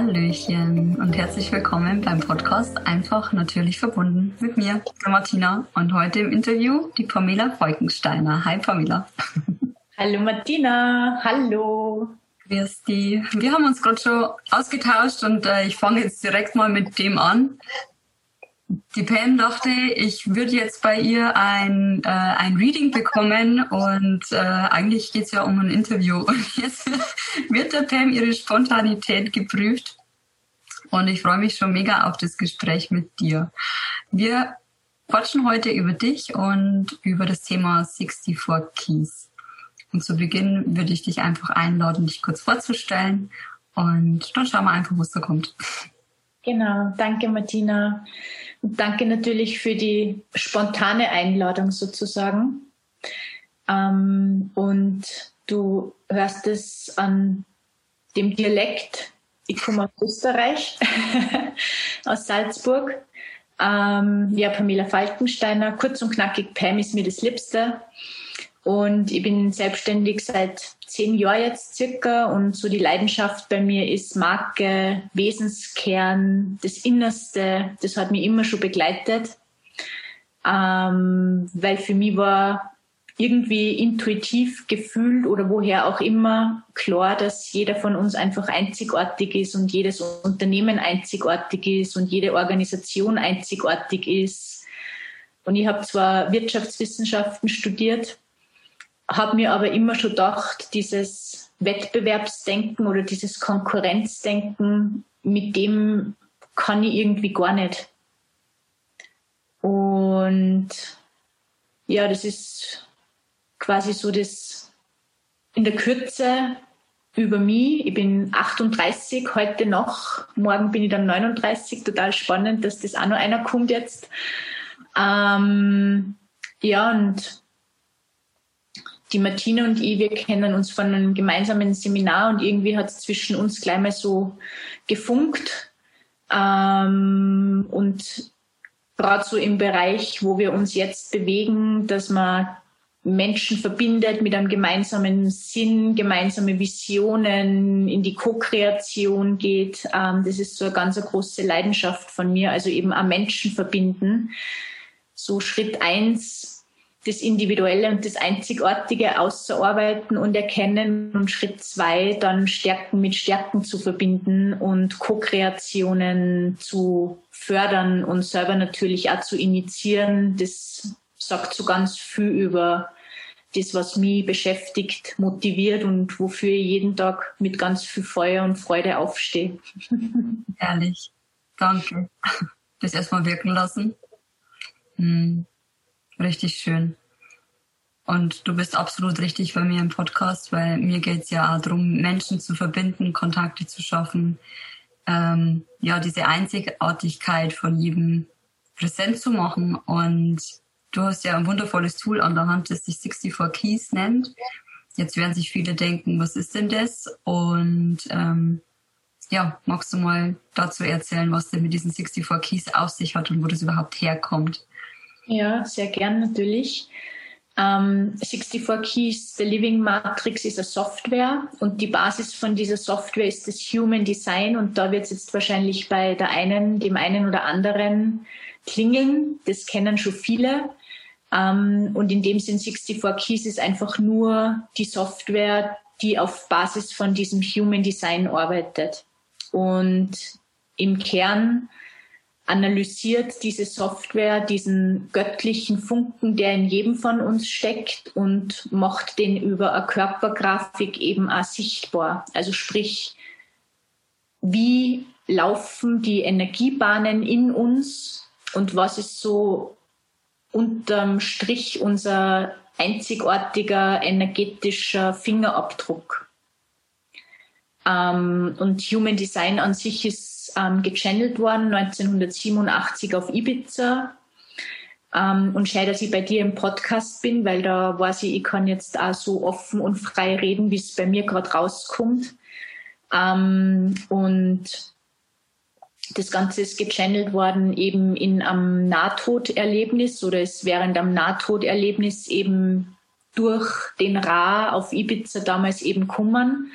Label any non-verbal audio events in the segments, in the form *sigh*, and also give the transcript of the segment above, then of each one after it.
Hallöchen und herzlich willkommen beim Podcast Einfach natürlich verbunden mit mir, der Martina. Und heute im Interview die Pamela Volkensteiner. Hi Pamela. *laughs* Hallo Martina, hallo. Grüß die. Wir haben uns gerade schon ausgetauscht und äh, ich fange jetzt direkt mal mit dem an. Die Pam dachte, ich würde jetzt bei ihr ein, äh, ein Reading bekommen und äh, eigentlich geht es ja um ein Interview. *laughs* Und jetzt wird der Pam ihre Spontanität geprüft. Und ich freue mich schon mega auf das Gespräch mit dir. Wir quatschen heute über dich und über das Thema 64 Keys. Und zu Beginn würde ich dich einfach einladen, dich kurz vorzustellen. Und dann schauen wir einfach, was da kommt. *laughs* Genau, danke Martina. Und danke natürlich für die spontane Einladung sozusagen. Ähm, und du hörst es an dem Dialekt. Ich komme aus Österreich, *laughs* aus Salzburg. Ähm, ja, Pamela Falkensteiner, kurz und knackig, Pam ist mir das Liebste. Und ich bin selbstständig seit zehn Jahren jetzt circa und so die Leidenschaft bei mir ist Marke, Wesenskern, das Innerste. Das hat mich immer schon begleitet, ähm, weil für mich war irgendwie intuitiv gefühlt oder woher auch immer klar, dass jeder von uns einfach einzigartig ist und jedes Unternehmen einzigartig ist und jede Organisation einzigartig ist. Und ich habe zwar Wirtschaftswissenschaften studiert, habe mir aber immer schon gedacht, dieses Wettbewerbsdenken oder dieses Konkurrenzdenken, mit dem kann ich irgendwie gar nicht. Und ja, das ist quasi so das in der Kürze über mich. Ich bin 38 heute noch. Morgen bin ich dann 39. Total spannend, dass das auch noch einer kommt jetzt. Ähm, ja, und die Martina und ich, wir kennen uns von einem gemeinsamen Seminar und irgendwie hat es zwischen uns gleich mal so gefunkt. Ähm, und gerade so im Bereich, wo wir uns jetzt bewegen, dass man Menschen verbindet mit einem gemeinsamen Sinn, gemeinsame Visionen, in die Co-Kreation geht. Ähm, das ist so eine ganz große Leidenschaft von mir, also eben am Menschen verbinden. So Schritt eins das Individuelle und das Einzigartige auszuarbeiten und erkennen und Schritt zwei dann Stärken mit Stärken zu verbinden und Co-Kreationen zu fördern und selber natürlich auch zu initiieren. Das sagt so ganz viel über das, was mich beschäftigt, motiviert und wofür ich jeden Tag mit ganz viel Feuer und Freude aufstehe. Ehrlich. Danke. Das erstmal wirken lassen. Hm. Richtig schön. Und du bist absolut richtig bei mir im Podcast, weil mir geht es ja darum, Menschen zu verbinden, Kontakte zu schaffen, ähm, ja, diese Einzigartigkeit von jedem präsent zu machen. Und du hast ja ein wundervolles Tool an der Hand, das sich 64 Keys nennt. Jetzt werden sich viele denken, was ist denn das? Und ähm, ja, magst du mal dazu erzählen, was denn mit diesen 64 Keys auf sich hat und wo das überhaupt herkommt? Ja, sehr gern natürlich. Um, 64 Keys, The Living Matrix ist eine Software und die Basis von dieser Software ist das Human Design und da wird es jetzt wahrscheinlich bei der einen, dem einen oder anderen klingeln. Das kennen schon viele. Um, und in dem Sinn 64 Keys ist einfach nur die Software, die auf Basis von diesem Human Design arbeitet. Und im Kern analysiert diese Software diesen göttlichen Funken, der in jedem von uns steckt und macht den über eine Körpergrafik eben auch sichtbar. Also sprich, wie laufen die Energiebahnen in uns und was ist so unterm Strich unser einzigartiger energetischer Fingerabdruck. Ähm, und Human Design an sich ist ähm, gechannelt worden, 1987 auf Ibiza. Ähm, und schade, dass ich bei dir im Podcast bin, weil da weiß ich, ich kann jetzt auch so offen und frei reden, wie es bei mir gerade rauskommt. Ähm, und das Ganze ist gechannelt worden eben in einem Nahtoderlebnis oder ist während am Nahtoderlebnis eben durch den Ra auf Ibiza damals eben kummern.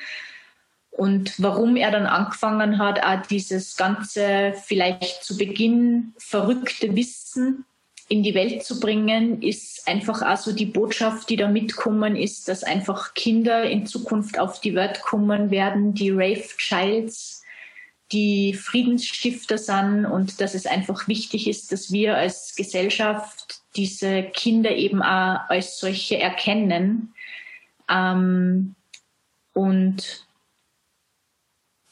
Und warum er dann angefangen hat, auch dieses ganze vielleicht zu Beginn verrückte Wissen in die Welt zu bringen, ist einfach auch so die Botschaft, die da mitkommen ist, dass einfach Kinder in Zukunft auf die Welt kommen werden, die Rave Childs, die Friedensstifter sind und dass es einfach wichtig ist, dass wir als Gesellschaft diese Kinder eben auch als solche erkennen. Ähm, und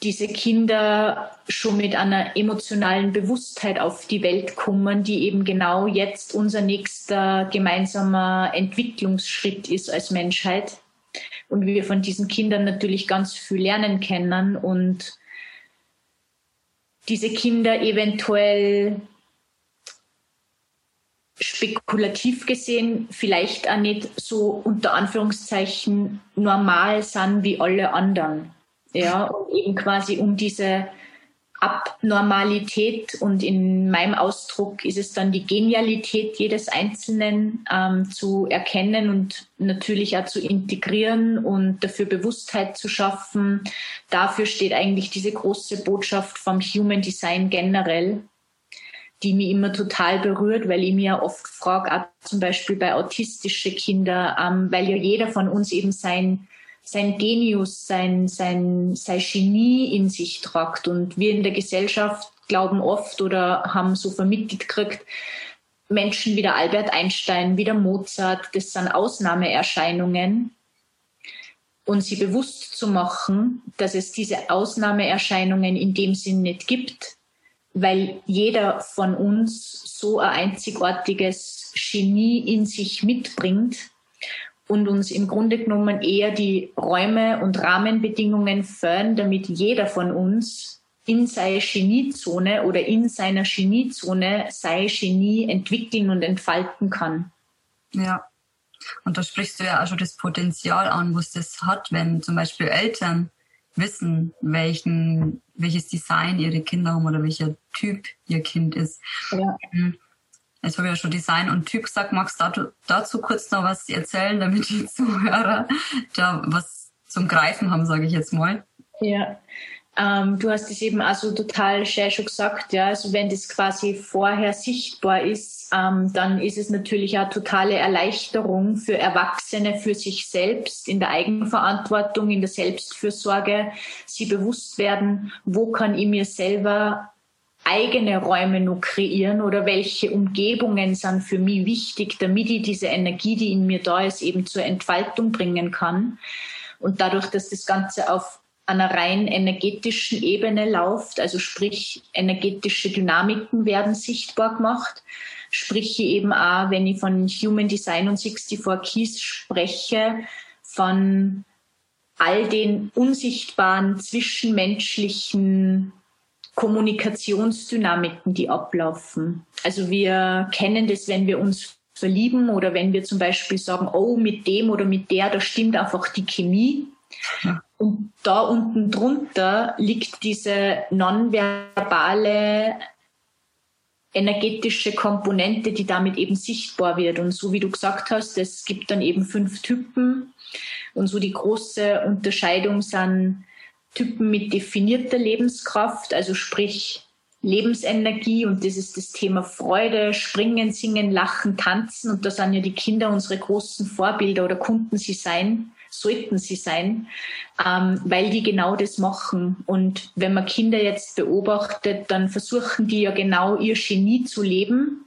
diese Kinder schon mit einer emotionalen Bewusstheit auf die Welt kommen, die eben genau jetzt unser nächster gemeinsamer Entwicklungsschritt ist als Menschheit. Und wir von diesen Kindern natürlich ganz viel lernen können und diese Kinder eventuell spekulativ gesehen vielleicht auch nicht so unter Anführungszeichen normal sind wie alle anderen. Ja, und eben quasi um diese Abnormalität und in meinem Ausdruck ist es dann die Genialität jedes Einzelnen ähm, zu erkennen und natürlich auch zu integrieren und dafür Bewusstheit zu schaffen. Dafür steht eigentlich diese große Botschaft vom Human Design generell, die mich immer total berührt, weil ich mir oft frage, zum Beispiel bei autistischen Kindern, ähm, weil ja jeder von uns eben sein sein Genius, sein, sein, sein Genie in sich tragt. Und wir in der Gesellschaft glauben oft oder haben so vermittelt gekriegt, Menschen wie der Albert Einstein, wie der Mozart, das sind Ausnahmeerscheinungen. Und sie bewusst zu machen, dass es diese Ausnahmeerscheinungen in dem Sinn nicht gibt, weil jeder von uns so ein einzigartiges Genie in sich mitbringt und uns im Grunde genommen eher die Räume und Rahmenbedingungen fördern, damit jeder von uns in seine Geniezone oder in seiner Geniezone sein Genie entwickeln und entfalten kann. Ja. Und da sprichst du ja auch schon das Potenzial an, was das hat, wenn zum Beispiel Eltern wissen, welchen, welches Design ihre Kinder haben oder welcher Typ ihr Kind ist. Ja. Jetzt habe ich ja schon Design und Typ gesagt. Magst du dazu kurz noch was erzählen, damit die *laughs* Zuhörer da was zum Greifen haben, sage ich jetzt mal? Ja, ähm, du hast es eben also total schön schon gesagt, ja. Also wenn das quasi vorher sichtbar ist, ähm, dann ist es natürlich eine totale Erleichterung für Erwachsene, für sich selbst, in der Eigenverantwortung, in der Selbstfürsorge, sie bewusst werden, wo kann ich mir selber eigene Räume nur kreieren oder welche Umgebungen sind für mich wichtig, damit ich diese Energie, die in mir da ist, eben zur Entfaltung bringen kann. Und dadurch, dass das Ganze auf einer rein energetischen Ebene läuft, also sprich energetische Dynamiken werden sichtbar gemacht, sprich eben auch, wenn ich von Human Design und 64 Keys spreche, von all den unsichtbaren zwischenmenschlichen Kommunikationsdynamiken, die ablaufen. Also wir kennen das, wenn wir uns verlieben oder wenn wir zum Beispiel sagen, oh, mit dem oder mit der, da stimmt einfach die Chemie. Und da unten drunter liegt diese nonverbale energetische Komponente, die damit eben sichtbar wird. Und so wie du gesagt hast, es gibt dann eben fünf Typen. Und so die große Unterscheidung sind Typen mit definierter Lebenskraft, also sprich Lebensenergie und das ist das Thema Freude, Springen, Singen, Lachen, Tanzen und da sind ja die Kinder unsere großen Vorbilder oder Kunden sie sein, sollten sie sein, ähm, weil die genau das machen. Und wenn man Kinder jetzt beobachtet, dann versuchen die ja genau ihr Genie zu leben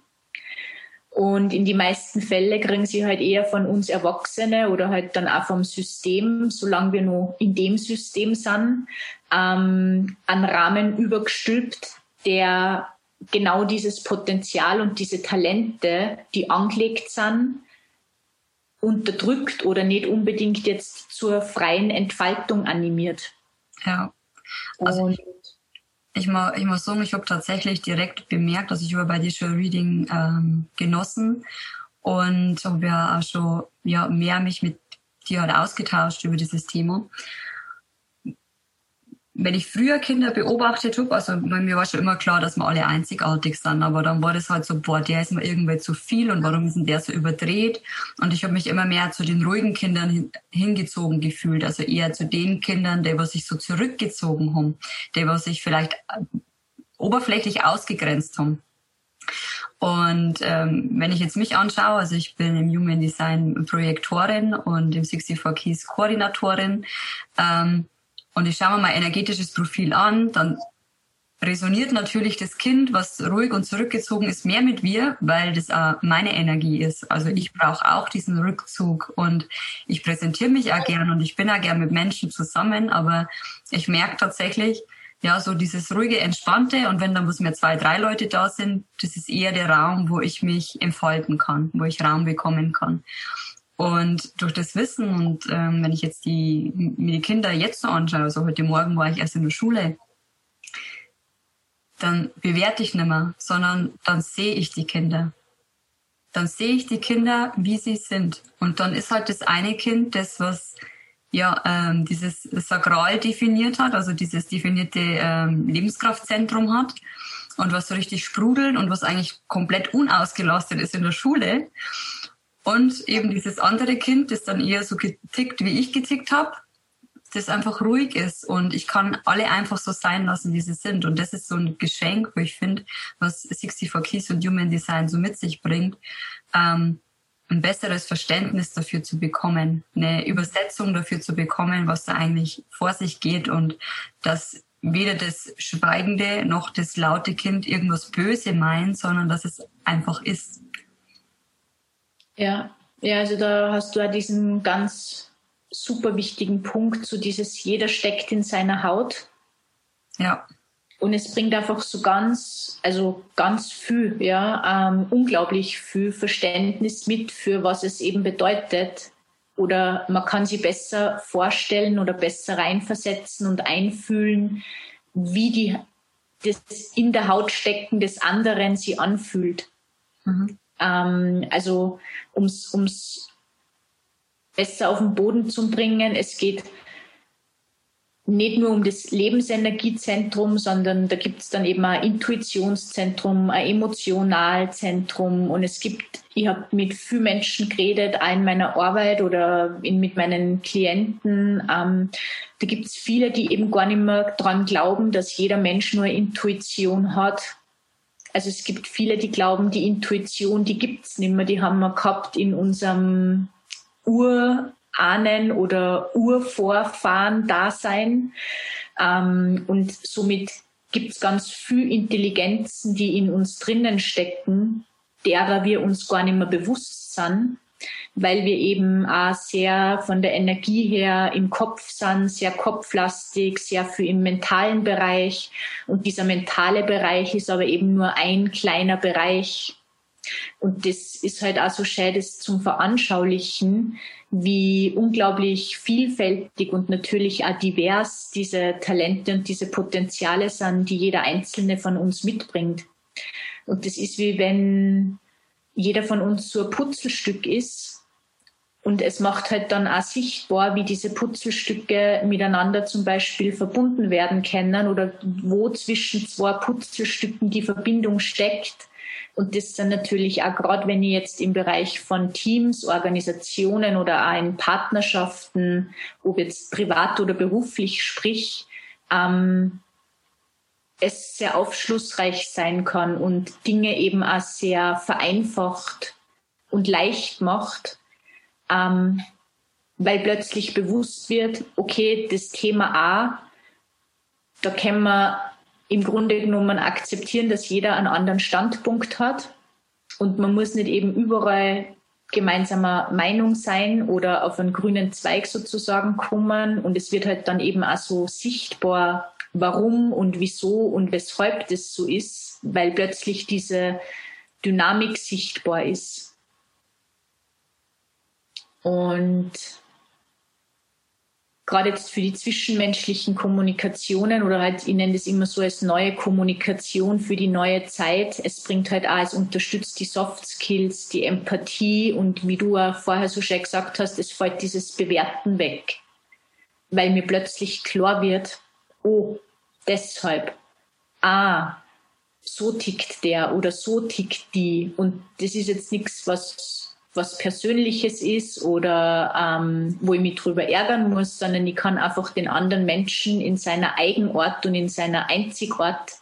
und in die meisten Fälle kriegen sie halt eher von uns Erwachsene oder halt dann auch vom System, solange wir noch in dem System sind, ähm, einen Rahmen übergestülpt, der genau dieses Potenzial und diese Talente, die angelegt sind, unterdrückt oder nicht unbedingt jetzt zur freien Entfaltung animiert. Ja. Also und ich, muss, ich muss sagen, ich habe tatsächlich direkt bemerkt, dass ich über bei schon Reading ähm, genossen und habe ja auch schon ja, mehr mich mit dir halt ausgetauscht über dieses Thema. Wenn ich früher Kinder beobachtet habe, also mir war schon immer klar, dass wir alle einzigartig sind, aber dann war das halt so, boah, der ist mir irgendwie zu viel und warum ist denn der so überdreht? Und ich habe mich immer mehr zu den ruhigen Kindern hin, hingezogen gefühlt, also eher zu den Kindern, die was sich so zurückgezogen haben, die was sich vielleicht äh, oberflächlich ausgegrenzt haben. Und ähm, wenn ich jetzt mich anschaue, also ich bin im Human Design Projektorin und im 64 Keys Koordinatorin ähm, und ich schaue mir mein energetisches Profil an, dann resoniert natürlich das Kind, was ruhig und zurückgezogen ist, mehr mit mir, weil das auch meine Energie ist. Also ich brauche auch diesen Rückzug und ich präsentiere mich auch gern und ich bin auch gern mit Menschen zusammen, aber ich merke tatsächlich, ja, so dieses ruhige, entspannte und wenn dann muss mehr zwei, drei Leute da sind, das ist eher der Raum, wo ich mich entfalten kann, wo ich Raum bekommen kann. Und durch das Wissen und ähm, wenn ich jetzt die, mir die Kinder jetzt so anschaue, also heute Morgen war ich erst in der Schule, dann bewerte ich nicht mehr, sondern dann sehe ich die Kinder. Dann sehe ich die Kinder, wie sie sind. Und dann ist halt das eine Kind das, was ja ähm, dieses Sakral definiert hat, also dieses definierte ähm, Lebenskraftzentrum hat und was so richtig sprudelt und was eigentlich komplett unausgelastet ist in der Schule. Und eben dieses andere Kind, das dann eher so getickt, wie ich getickt habe, das einfach ruhig ist und ich kann alle einfach so sein lassen, wie sie sind. Und das ist so ein Geschenk, wo ich finde, was 64 Keys und Human Design so mit sich bringt. Ähm, ein besseres Verständnis dafür zu bekommen, eine Übersetzung dafür zu bekommen, was da eigentlich vor sich geht und dass weder das schweigende noch das laute Kind irgendwas böse meint, sondern dass es einfach ist. Ja, ja, also da hast du ja diesen ganz super wichtigen Punkt, so dieses jeder steckt in seiner Haut. Ja. Und es bringt einfach so ganz, also ganz viel, ja, ähm, unglaublich viel Verständnis mit für was es eben bedeutet. Oder man kann sich besser vorstellen oder besser reinversetzen und einfühlen, wie die, das in der Haut stecken des anderen sie anfühlt. Mhm. Ähm, also ums, ums besser auf den Boden zu bringen. Es geht nicht nur um das Lebensenergiezentrum, sondern da gibt es dann eben ein Intuitionszentrum, ein Emotionalzentrum und es gibt, ich habe mit vielen Menschen geredet, auch in meiner Arbeit oder in, mit meinen Klienten. Ähm, da gibt es viele, die eben gar nicht mehr dran glauben, dass jeder Mensch nur Intuition hat. Also es gibt viele, die glauben, die Intuition, die gibt's nicht mehr, die haben wir gehabt in unserem Ur Ahnen oder Urvorfahren da sein. Ähm, und somit gibt es ganz viel Intelligenzen, die in uns drinnen stecken, derer wir uns gar nicht mehr bewusst sind, weil wir eben auch sehr von der Energie her im Kopf sind, sehr kopflastig, sehr viel im mentalen Bereich. Und dieser mentale Bereich ist aber eben nur ein kleiner Bereich. Und das ist halt auch so schön, das zum Veranschaulichen, wie unglaublich vielfältig und natürlich auch divers diese Talente und diese Potenziale sind, die jeder einzelne von uns mitbringt. Und das ist wie wenn jeder von uns so ein Putzelstück ist und es macht halt dann auch sichtbar, wie diese Putzelstücke miteinander zum Beispiel verbunden werden können oder wo zwischen zwei Putzelstücken die Verbindung steckt. Und das dann natürlich auch gerade, wenn ich jetzt im Bereich von Teams, Organisationen oder auch in Partnerschaften, ob jetzt privat oder beruflich sprich, ähm, es sehr aufschlussreich sein kann und Dinge eben auch sehr vereinfacht und leicht macht, ähm, weil plötzlich bewusst wird, okay, das Thema A, da können wir im Grunde genommen akzeptieren, dass jeder einen anderen Standpunkt hat und man muss nicht eben überall gemeinsamer Meinung sein oder auf einen grünen Zweig sozusagen kommen und es wird halt dann eben auch so sichtbar, warum und wieso und weshalb das so ist, weil plötzlich diese Dynamik sichtbar ist. Und gerade jetzt für die zwischenmenschlichen Kommunikationen oder halt, ich nenne das immer so als neue Kommunikation für die neue Zeit. Es bringt halt auch, es unterstützt die Soft Skills, die Empathie und wie du auch vorher so schön gesagt hast, es fällt dieses Bewerten weg, weil mir plötzlich klar wird, oh, deshalb, ah, so tickt der oder so tickt die. Und das ist jetzt nichts, was, was Persönliches ist oder ähm, wo ich mich drüber ärgern muss, sondern ich kann einfach den anderen Menschen in seiner Eigenart und in seiner Einzigart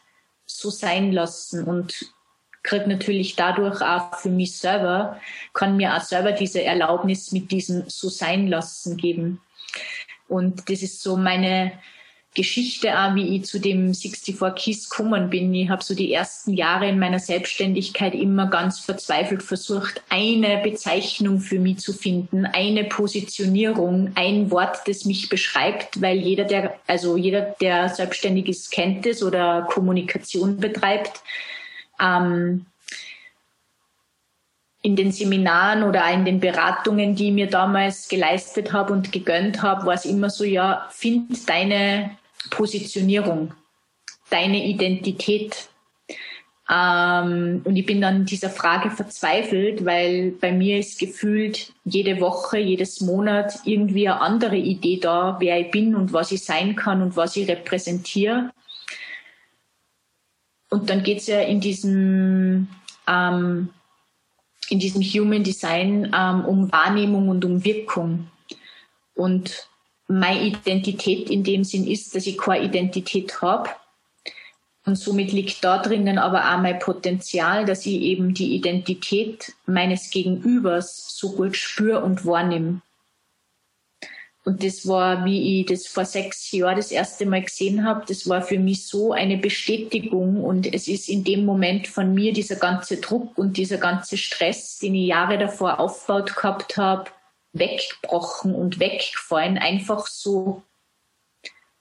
so sein lassen und kriege natürlich dadurch auch für mich selber, kann mir auch selber diese Erlaubnis mit diesem so sein lassen geben. Und das ist so meine Geschichte auch, wie ich zu dem 64 Keys gekommen bin. Ich habe so die ersten Jahre in meiner Selbstständigkeit immer ganz verzweifelt versucht, eine Bezeichnung für mich zu finden, eine Positionierung, ein Wort, das mich beschreibt, weil jeder, der, also jeder, der selbstständig ist, kennt es oder Kommunikation betreibt. Ähm, in den Seminaren oder in den Beratungen, die ich mir damals geleistet habe und gegönnt habe, war es immer so, ja, find deine Positionierung, deine Identität. Ähm, und ich bin dann dieser Frage verzweifelt, weil bei mir ist gefühlt jede Woche, jedes Monat irgendwie eine andere Idee da, wer ich bin und was ich sein kann und was ich repräsentiere. Und dann geht es ja in diesem ähm, in diesem Human Design ähm, um Wahrnehmung und um Wirkung. Und meine Identität in dem Sinn ist, dass ich keine Identität habe. Und somit liegt da drinnen aber auch mein Potenzial, dass ich eben die Identität meines Gegenübers so gut spüre und wahrnehme. Und das war, wie ich das vor sechs Jahren das erste Mal gesehen habe, das war für mich so eine Bestätigung. Und es ist in dem Moment von mir dieser ganze Druck und dieser ganze Stress, den ich Jahre davor aufgebaut gehabt habe, weggebrochen und weggefallen. Einfach so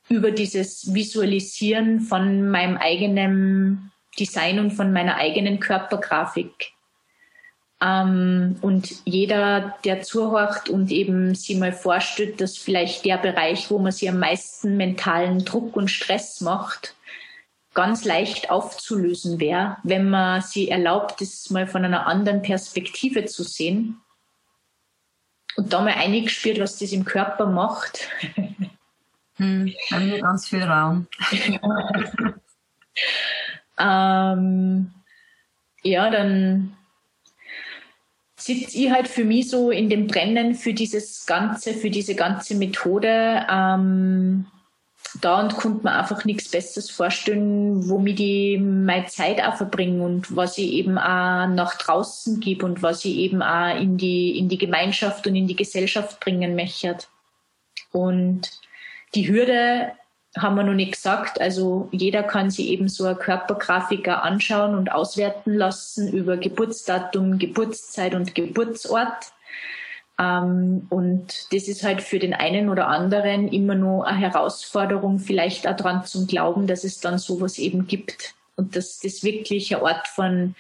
über dieses Visualisieren von meinem eigenen Design und von meiner eigenen Körpergrafik. Ähm, und jeder, der zuhört und eben sich mal vorstellt, dass vielleicht der Bereich, wo man sich am meisten mentalen Druck und Stress macht, ganz leicht aufzulösen wäre, wenn man sie erlaubt, das mal von einer anderen Perspektive zu sehen und da mal eingespürt, was das im Körper macht. *laughs* Hm, haben wir ganz viel Raum. ähm, ja, dann sitze ich halt für mich so in dem Brennen für dieses Ganze, für diese ganze Methode ähm, da und konnte mir einfach nichts Besseres vorstellen, womit ich meine Zeit auch verbringe und was ich eben auch nach draußen gebe und was ich eben auch in die, in die Gemeinschaft und in die Gesellschaft bringen möchte. Und die Hürde haben wir noch nicht gesagt. Also jeder kann sich eben so eine Körpergrafiker anschauen und auswerten lassen über Geburtsdatum, Geburtszeit und Geburtsort. Ähm, und das ist halt für den einen oder anderen immer nur eine Herausforderung, vielleicht auch daran zu glauben, dass es dann sowas eben gibt. Und dass das wirklich ein Ort von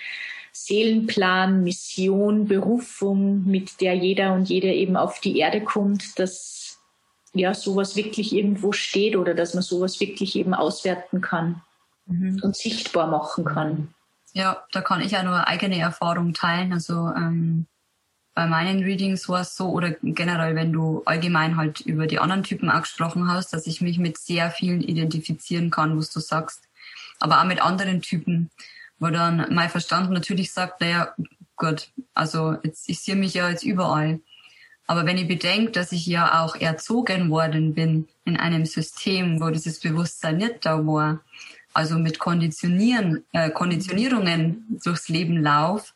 Seelenplan, Mission, Berufung, mit der jeder und jede eben auf die Erde kommt, dass ja sowas wirklich irgendwo steht oder dass man sowas wirklich eben auswerten kann mhm. und sichtbar machen kann. Ja, da kann ich ja nur eigene Erfahrung teilen. Also ähm, bei meinen Readings war es so, oder generell, wenn du allgemein halt über die anderen Typen auch gesprochen hast, dass ich mich mit sehr vielen identifizieren kann, was du sagst. Aber auch mit anderen Typen, wo dann mein Verstand natürlich sagt, naja, gut, also jetzt, ich sehe mich ja jetzt überall. Aber wenn ich bedenke, dass ich ja auch erzogen worden bin in einem System, wo dieses Bewusstsein nicht da war, also mit Konditionieren, äh, Konditionierungen durchs Leben lauf,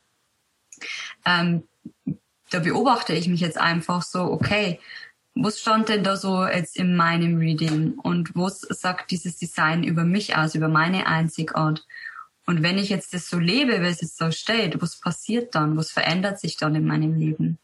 ähm, da beobachte ich mich jetzt einfach so, okay, was stand denn da so jetzt in meinem Reading und was sagt dieses Design über mich aus, über meine Einzigart? Und wenn ich jetzt das so lebe, wie es jetzt so steht, was passiert dann? Was verändert sich dann in meinem Leben?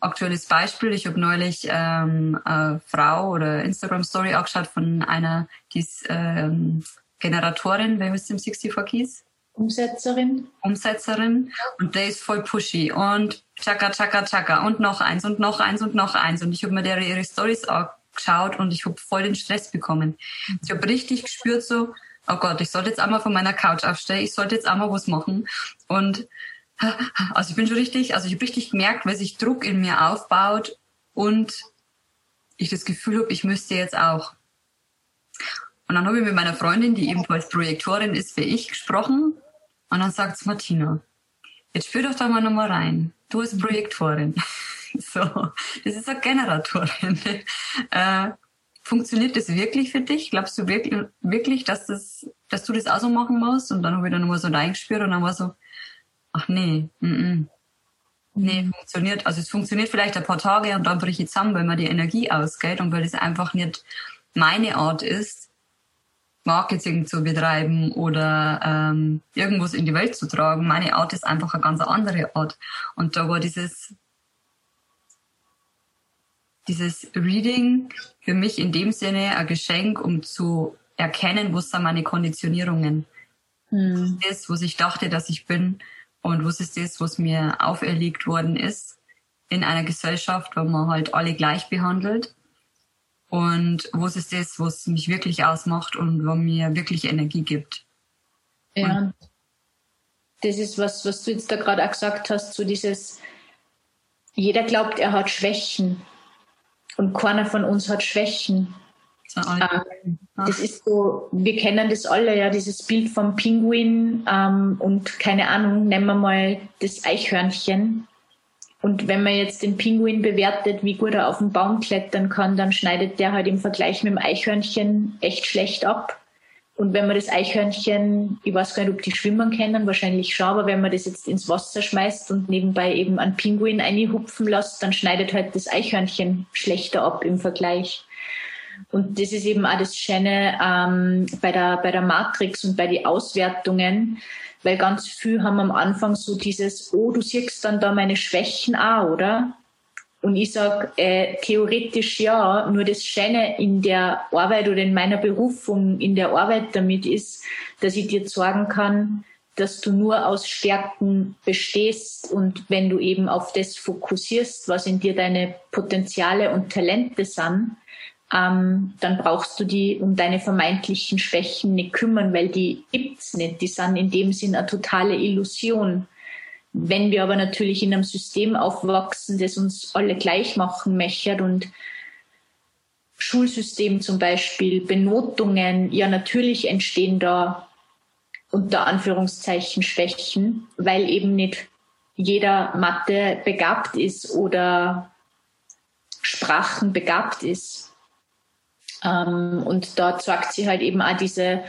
aktuelles Beispiel. Ich habe neulich ähm, eine Frau oder Instagram Story angeschaut von einer, die ist ähm, Generatorin, heißt im 64 Keys? Umsetzerin. Umsetzerin. Und der ist voll pushy. Und tschakka, tschakka, tschakka. Und noch eins und noch eins und noch eins. Und ich habe mir der ihre Stories angeschaut und ich habe voll den Stress bekommen. Ich habe richtig gespürt so, oh Gott, ich sollte jetzt einmal von meiner Couch aufstehen, ich sollte jetzt einmal was machen. Und also ich bin schon richtig, also ich habe richtig gemerkt, weil sich Druck in mir aufbaut und ich das Gefühl habe, ich müsste jetzt auch. Und dann habe ich mit meiner Freundin, die ebenfalls Projektorin ist wie ich, gesprochen. Und dann sagt Martina, jetzt spür doch da mal nochmal rein. Du bist Projektorin. *laughs* so, das ist eine Generatorin. *laughs* äh, funktioniert das wirklich für dich? Glaubst du wirklich, wirklich dass, das, dass du das auch so machen musst? Und dann habe ich dann nochmal so reingespürt und dann war so, ach nee, mm -mm. Nee, funktioniert. Also es funktioniert vielleicht ein paar Tage und dann bricht ich zusammen, weil mir die Energie ausgeht und weil es einfach nicht meine Art ist, Marketing zu betreiben oder ähm, irgendwas in die Welt zu tragen. Meine Art ist einfach eine ganz andere Art. Und da war dieses, dieses Reading für mich in dem Sinne ein Geschenk, um zu erkennen, was sind meine Konditionierungen. Hm. Das, was ich dachte, dass ich bin und was ist das, was mir auferlegt worden ist in einer Gesellschaft, wo man halt alle gleich behandelt und was ist das, was mich wirklich ausmacht und was mir wirklich Energie gibt. Ja. Und das ist was, was du jetzt da gerade auch gesagt hast, so dieses, jeder glaubt, er hat Schwächen und keiner von uns hat Schwächen. Ähm, das ist so, wir kennen das alle, ja, dieses Bild vom Pinguin ähm, und keine Ahnung, nehmen wir mal das Eichhörnchen. Und wenn man jetzt den Pinguin bewertet, wie gut er auf den Baum klettern kann, dann schneidet der halt im Vergleich mit dem Eichhörnchen echt schlecht ab. Und wenn man das Eichhörnchen, ich weiß gar nicht, ob die schwimmen können, wahrscheinlich schon, aber wenn man das jetzt ins Wasser schmeißt und nebenbei eben einen Pinguin einhupfen lässt, dann schneidet halt das Eichhörnchen schlechter ab im Vergleich. Und das ist eben auch das Schöne ähm, bei, der, bei der Matrix und bei den Auswertungen, weil ganz viel haben am Anfang so dieses, oh, du siehst dann da meine Schwächen auch, oder? Und ich sag äh, theoretisch ja, nur das Schöne in der Arbeit oder in meiner Berufung, in der Arbeit damit ist, dass ich dir sagen kann, dass du nur aus Stärken bestehst und wenn du eben auf das fokussierst, was in dir deine Potenziale und Talente sind, ähm, dann brauchst du die um deine vermeintlichen Schwächen nicht kümmern, weil die gibt's nicht. Die sind in dem Sinn eine totale Illusion. Wenn wir aber natürlich in einem System aufwachsen, das uns alle gleich machen möchte und Schulsystem zum Beispiel, Benotungen, ja natürlich entstehen da unter Anführungszeichen Schwächen, weil eben nicht jeder Mathe begabt ist oder Sprachen begabt ist. Ähm, und da zeigt sie halt eben auch diese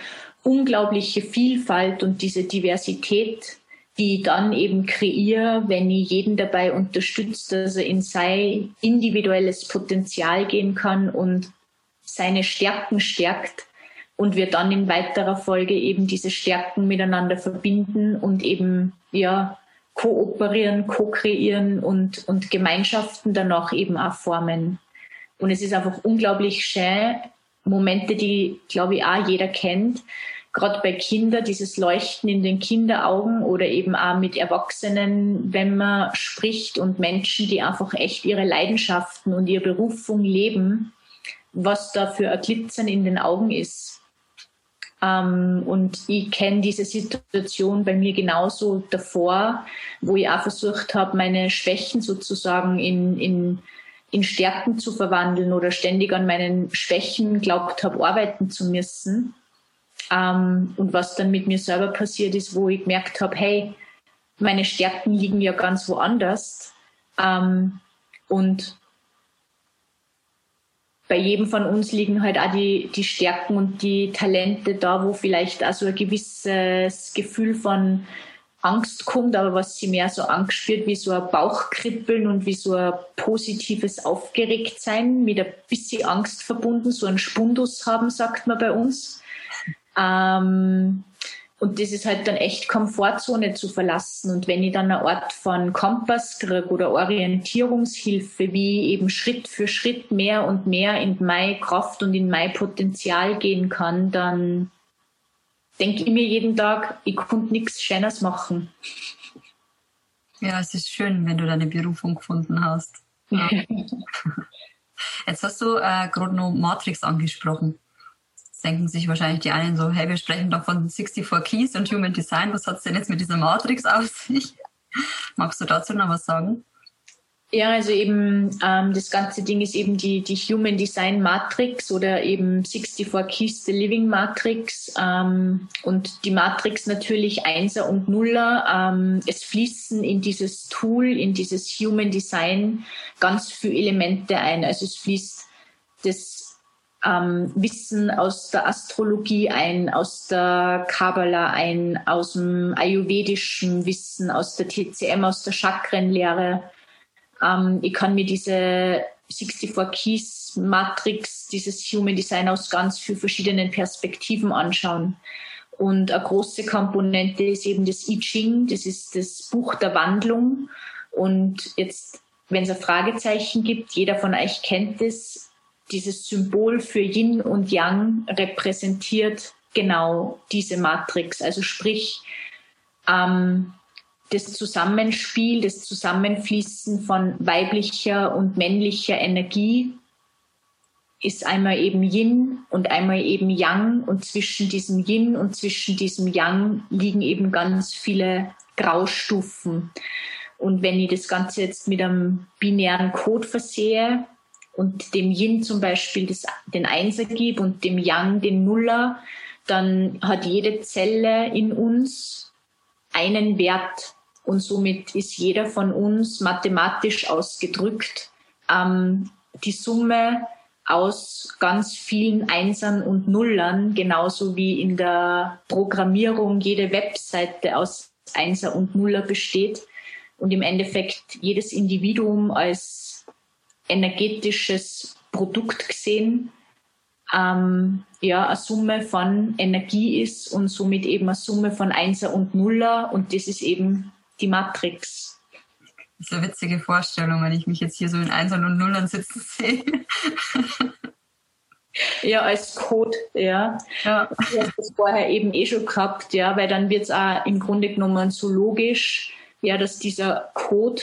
unglaubliche Vielfalt und diese Diversität, die dann eben kreiere, wenn ich jeden dabei unterstützt, dass er in sein individuelles Potenzial gehen kann und seine Stärken stärkt und wir dann in weiterer Folge eben diese Stärken miteinander verbinden und eben ja kooperieren, ko-kreieren und, und Gemeinschaften danach eben auch formen. Und es ist einfach unglaublich schön, Momente, die, glaube ich, auch jeder kennt. Gerade bei Kindern, dieses Leuchten in den Kinderaugen oder eben auch mit Erwachsenen, wenn man spricht und Menschen, die einfach echt ihre Leidenschaften und ihre Berufung leben, was da für ein Glitzern in den Augen ist. Ähm, und ich kenne diese Situation bei mir genauso davor, wo ich auch versucht habe, meine Schwächen sozusagen in, in in Stärken zu verwandeln oder ständig an meinen Schwächen glaubt habe, arbeiten zu müssen. Ähm, und was dann mit mir selber passiert ist, wo ich gemerkt habe, hey, meine Stärken liegen ja ganz woanders. Ähm, und bei jedem von uns liegen halt auch die, die Stärken und die Talente da, wo vielleicht auch so ein gewisses Gefühl von Angst kommt, aber was sie mehr so angespielt wie so ein Bauchkribbeln und wie so ein positives Aufgeregtsein mit ein bisschen Angst verbunden, so ein Spundus haben, sagt man bei uns. Ähm, und das ist halt dann echt Komfortzone zu verlassen. Und wenn ich dann eine Art von Kompass kriege oder Orientierungshilfe, wie eben Schritt für Schritt mehr und mehr in meine Kraft und in mein Potenzial gehen kann, dann denke ich mir jeden Tag, ich konnte nichts Schönes machen. Ja, es ist schön, wenn du deine Berufung gefunden hast. Ja. *laughs* Jetzt hast du äh, gerade noch Matrix angesprochen. Jetzt denken sich wahrscheinlich die einen so, hey, wir sprechen doch von 64 Keys und Human Design. Was hat es denn jetzt mit dieser Matrix auf sich? Magst du dazu noch was sagen? Ja, also eben ähm, das ganze Ding ist eben die, die Human Design Matrix oder eben 64 Keys the Living Matrix ähm, und die Matrix natürlich Einser und Nuller. Ähm, es fließen in dieses Tool, in dieses Human Design ganz viele Elemente ein. Also es fließt das ähm, Wissen aus der Astrologie ein, aus der Kabbalah ein, aus dem ayurvedischen Wissen, aus der TCM, aus der Chakrenlehre ähm, ich kann mir diese 64 Keys Matrix, dieses Human Design aus ganz vielen verschiedenen Perspektiven anschauen. Und eine große Komponente ist eben das I Ching, das ist das Buch der Wandlung. Und jetzt, wenn es ein Fragezeichen gibt, jeder von euch kennt es, dieses Symbol für Yin und Yang repräsentiert genau diese Matrix. Also sprich, ähm, das Zusammenspiel, das Zusammenfließen von weiblicher und männlicher Energie ist einmal eben Yin und einmal eben Yang und zwischen diesem Yin und zwischen diesem Yang liegen eben ganz viele Graustufen. Und wenn ich das Ganze jetzt mit einem binären Code versehe und dem Yin zum Beispiel das, den Einser gebe und dem Yang den Nuller, dann hat jede Zelle in uns einen Wert und somit ist jeder von uns mathematisch ausgedrückt ähm, die Summe aus ganz vielen Einsern und Nullern, genauso wie in der Programmierung jede Webseite aus Einser und Nuller besteht und im Endeffekt jedes Individuum als energetisches Produkt gesehen ähm, ja eine Summe von Energie ist und somit eben eine Summe von Einser und Nuller und das ist eben die Matrix. Das ist eine witzige Vorstellung, wenn ich mich jetzt hier so in Einsern und Nullern sitzen sehe. *laughs* Ja, als Code, ja. ja. Du hast das vorher eben eh schon gehabt, ja, weil dann wird es auch im Grunde genommen so logisch, ja, dass dieser Code,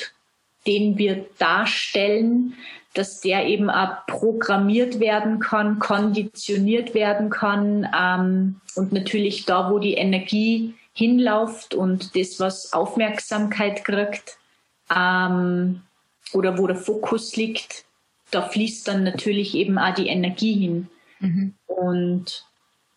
den wir darstellen, dass der eben auch programmiert werden kann, konditioniert werden kann ähm, und natürlich da, wo die Energie hinläuft und das, was Aufmerksamkeit kriegt ähm, oder wo der Fokus liegt, da fließt dann natürlich eben auch die Energie hin. Mhm. Und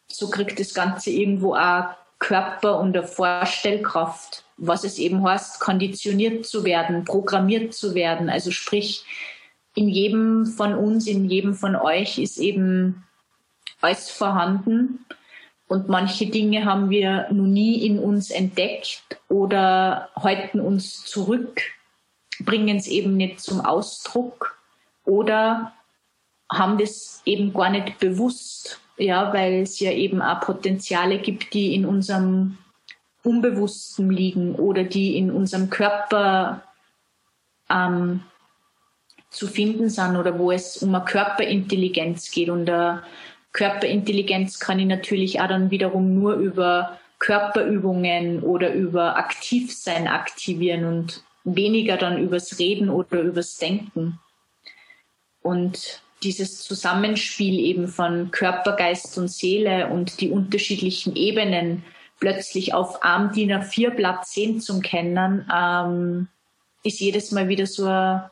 so kriegt das Ganze irgendwo auch Körper und eine Vorstellkraft, was es eben heißt, konditioniert zu werden, programmiert zu werden. Also sprich, in jedem von uns, in jedem von euch ist eben alles vorhanden und manche Dinge haben wir noch nie in uns entdeckt oder halten uns zurück, bringen es eben nicht zum Ausdruck oder haben das eben gar nicht bewusst, ja, weil es ja eben auch Potenziale gibt, die in unserem Unbewussten liegen oder die in unserem Körper ähm, zu finden sind oder wo es um eine Körperintelligenz geht und eine Körperintelligenz kann ich natürlich auch dann wiederum nur über Körperübungen oder über Aktivsein aktivieren und weniger dann übers Reden oder übers Denken. Und dieses Zusammenspiel eben von Körper, Geist und Seele und die unterschiedlichen Ebenen plötzlich auf Arm DIN A4 Blatt 10 zum Kennen, ähm, ist jedes Mal wieder so ein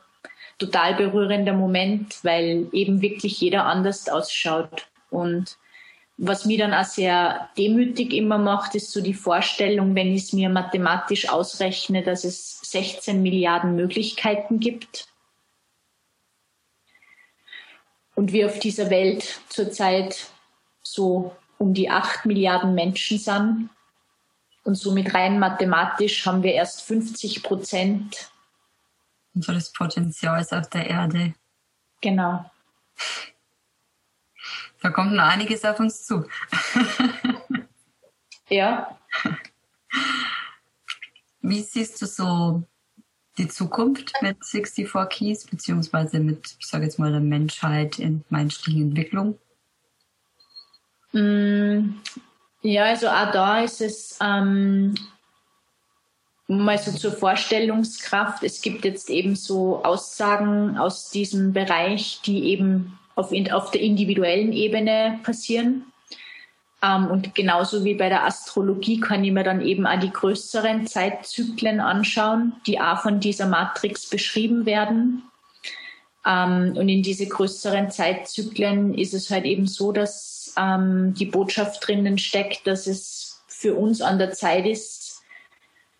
total berührender Moment, weil eben wirklich jeder anders ausschaut. Und was mir dann auch sehr demütig immer macht, ist so die Vorstellung, wenn ich es mir mathematisch ausrechne, dass es 16 Milliarden Möglichkeiten gibt. Und wir auf dieser Welt zurzeit so um die 8 Milliarden Menschen sind. Und somit rein mathematisch haben wir erst 50 Prozent unseres Potenzials auf der Erde. Genau. Da kommt noch einiges auf uns zu. ja. Wie siehst du so die Zukunft mit 64 Keys, beziehungsweise mit, ich sage jetzt mal, der Menschheit in menschlichen Entwicklung? Mm, ja, also auch da ist es ähm, mal so zur Vorstellungskraft. Es gibt jetzt eben so Aussagen aus diesem Bereich, die eben auf, auf der individuellen Ebene passieren. Ähm, und genauso wie bei der Astrologie kann ich mir dann eben auch die größeren Zeitzyklen anschauen, die auch von dieser Matrix beschrieben werden. Ähm, und in diese größeren Zeitzyklen ist es halt eben so, dass ähm, die Botschaft drinnen steckt, dass es für uns an der Zeit ist,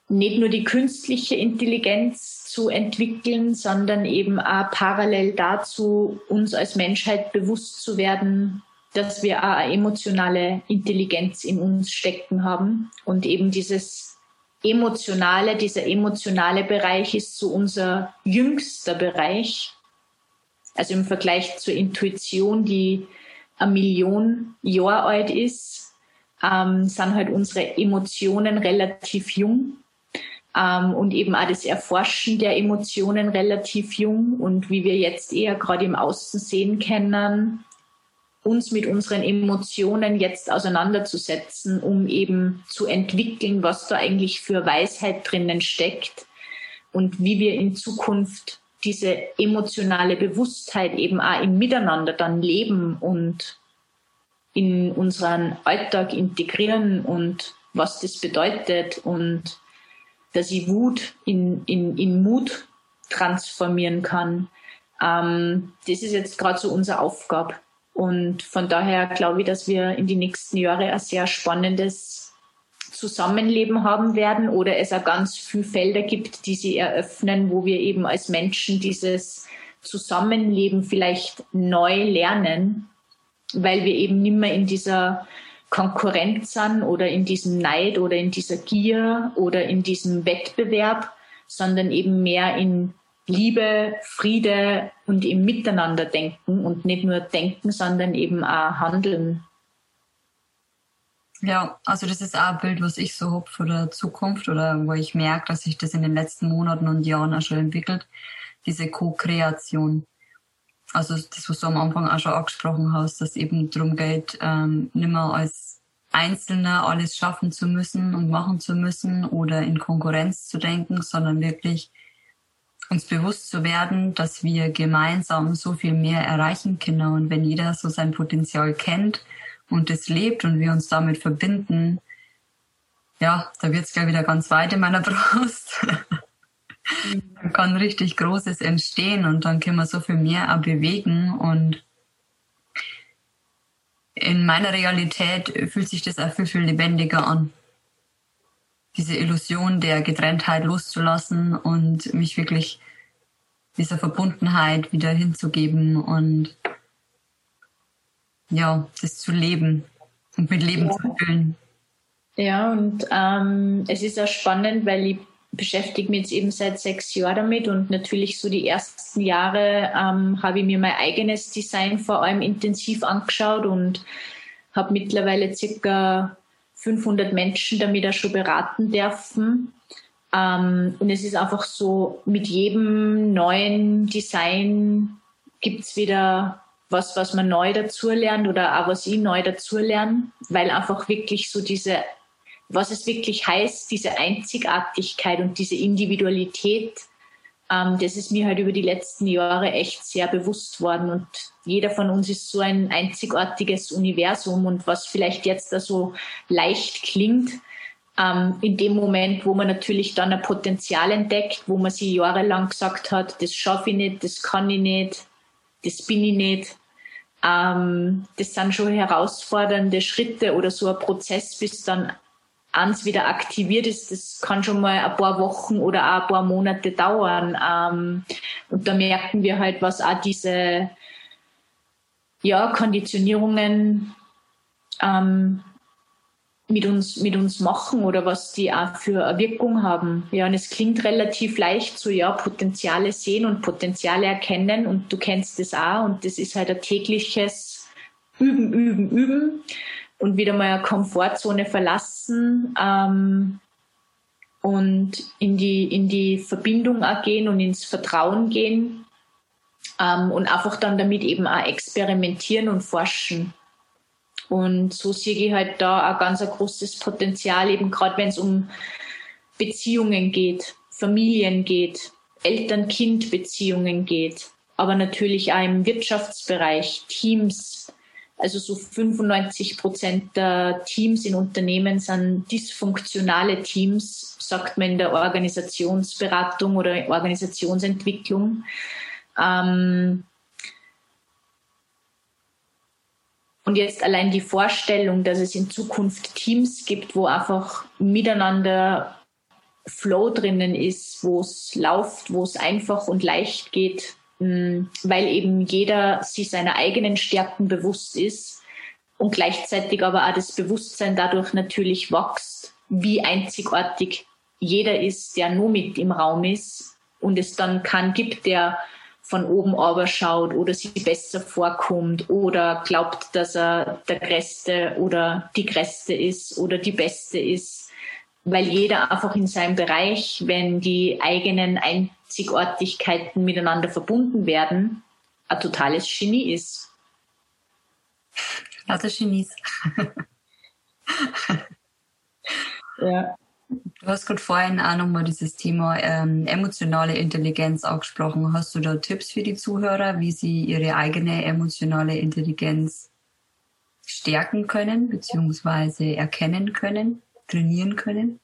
nicht nur die künstliche Intelligenz zu entwickeln, sondern eben auch parallel dazu uns als Menschheit bewusst zu werden, dass wir auch eine emotionale Intelligenz in uns stecken haben und eben dieses emotionale, dieser emotionale Bereich ist so unser jüngster Bereich. Also im Vergleich zur Intuition, die eine Million Jahre alt ist, ähm, sind halt unsere Emotionen relativ jung ähm, und eben auch das Erforschen der Emotionen relativ jung und wie wir jetzt eher gerade im Außen sehen können, uns mit unseren Emotionen jetzt auseinanderzusetzen, um eben zu entwickeln, was da eigentlich für Weisheit drinnen steckt und wie wir in Zukunft diese emotionale Bewusstheit eben auch im Miteinander dann leben und in unseren Alltag integrieren und was das bedeutet und dass ich Wut in, in, in Mut transformieren kann. Ähm, das ist jetzt gerade so unsere Aufgabe. Und von daher glaube ich, dass wir in die nächsten Jahre ein sehr spannendes Zusammenleben haben werden oder es auch ganz viele Felder gibt, die sie eröffnen, wo wir eben als Menschen dieses Zusammenleben vielleicht neu lernen, weil wir eben nicht mehr in dieser Konkurrenz sind oder in diesem Neid oder in dieser Gier oder in diesem Wettbewerb, sondern eben mehr in Liebe, Friede und im Miteinander denken und nicht nur denken, sondern eben auch handeln. Ja, also das ist auch ein Bild, was ich so habe für die Zukunft oder wo ich merke, dass sich das in den letzten Monaten und Jahren auch schon entwickelt, diese Co-Kreation. Also das, was du am Anfang auch schon angesprochen hast, dass eben darum geht, ähm, nicht mehr als Einzelner alles schaffen zu müssen und machen zu müssen oder in Konkurrenz zu denken, sondern wirklich uns bewusst zu werden, dass wir gemeinsam so viel mehr erreichen können. Und wenn jeder so sein Potenzial kennt und es lebt und wir uns damit verbinden, ja, da wird es gleich wieder ganz weit in meiner *laughs* Brust. Dann kann richtig Großes entstehen und dann können wir so viel mehr auch bewegen und in meiner Realität fühlt sich das auch viel, viel lebendiger an diese Illusion der Getrenntheit loszulassen und mich wirklich dieser Verbundenheit wieder hinzugeben und ja, das zu leben und mit Leben ja. zu füllen. Ja, und ähm, es ist auch spannend, weil ich beschäftige mich jetzt eben seit sechs Jahren damit und natürlich so die ersten Jahre ähm, habe ich mir mein eigenes Design vor allem intensiv angeschaut und habe mittlerweile circa 500 Menschen damit auch schon beraten dürfen. Ähm, und es ist einfach so, mit jedem neuen Design gibt's wieder was, was man neu dazu lernt oder auch was ich neu dazu lerne, weil einfach wirklich so diese, was es wirklich heißt, diese Einzigartigkeit und diese Individualität ähm, das ist mir halt über die letzten Jahre echt sehr bewusst worden. Und jeder von uns ist so ein einzigartiges Universum. Und was vielleicht jetzt da so leicht klingt, ähm, in dem Moment, wo man natürlich dann ein Potenzial entdeckt, wo man sich jahrelang gesagt hat, das schaffe ich nicht, das kann ich nicht, das bin ich nicht. Ähm, das sind schon herausfordernde Schritte oder so ein Prozess, bis dann eins wieder aktiviert ist, das kann schon mal ein paar Wochen oder auch ein paar Monate dauern. Ähm, und da merken wir halt, was auch diese ja, Konditionierungen ähm, mit uns, mit uns machen oder was die auch für eine Wirkung haben. Ja, und es klingt relativ leicht so, ja, Potenziale sehen und Potenziale erkennen und du kennst das auch und das ist halt ein tägliches Üben, Üben, Üben und wieder mal eine Komfortzone verlassen ähm, und in die, in die Verbindung gehen und ins Vertrauen gehen ähm, und einfach dann damit eben auch experimentieren und forschen. Und so sehe ich halt da ein ganz ein großes Potenzial, eben gerade wenn es um Beziehungen geht, Familien geht, Eltern-Kind-Beziehungen geht, aber natürlich auch im Wirtschaftsbereich, Teams, Also so 95 Prozent der Teams in Unternehmen sind dysfunktionale Teams, sagt man in der Organisationsberatung oder Organisationsentwicklung. Ähm und jetzt allein die Vorstellung, dass es in Zukunft Teams gibt, wo einfach miteinander Flow drinnen ist, wo es läuft, wo es einfach und leicht geht, weil eben jeder sich seiner eigenen Stärken bewusst ist und gleichzeitig aber auch das Bewusstsein dadurch natürlich wächst, wie einzigartig jeder ist, der nur mit im Raum ist und es dann keinen gibt, der von oben aber schaut oder sich besser vorkommt oder glaubt, dass er der Größte oder die Größte ist oder die Beste ist, weil jeder einfach in seinem Bereich, wenn die eigenen Einzigartigkeiten miteinander verbunden werden, ein totales Genie ist. Lauter Genies. *laughs* ja. Du hast gerade vorhin auch nochmal dieses Thema ähm, emotionale Intelligenz angesprochen. Hast du da Tipps für die Zuhörer, wie sie ihre eigene emotionale Intelligenz stärken können, beziehungsweise erkennen können, trainieren können?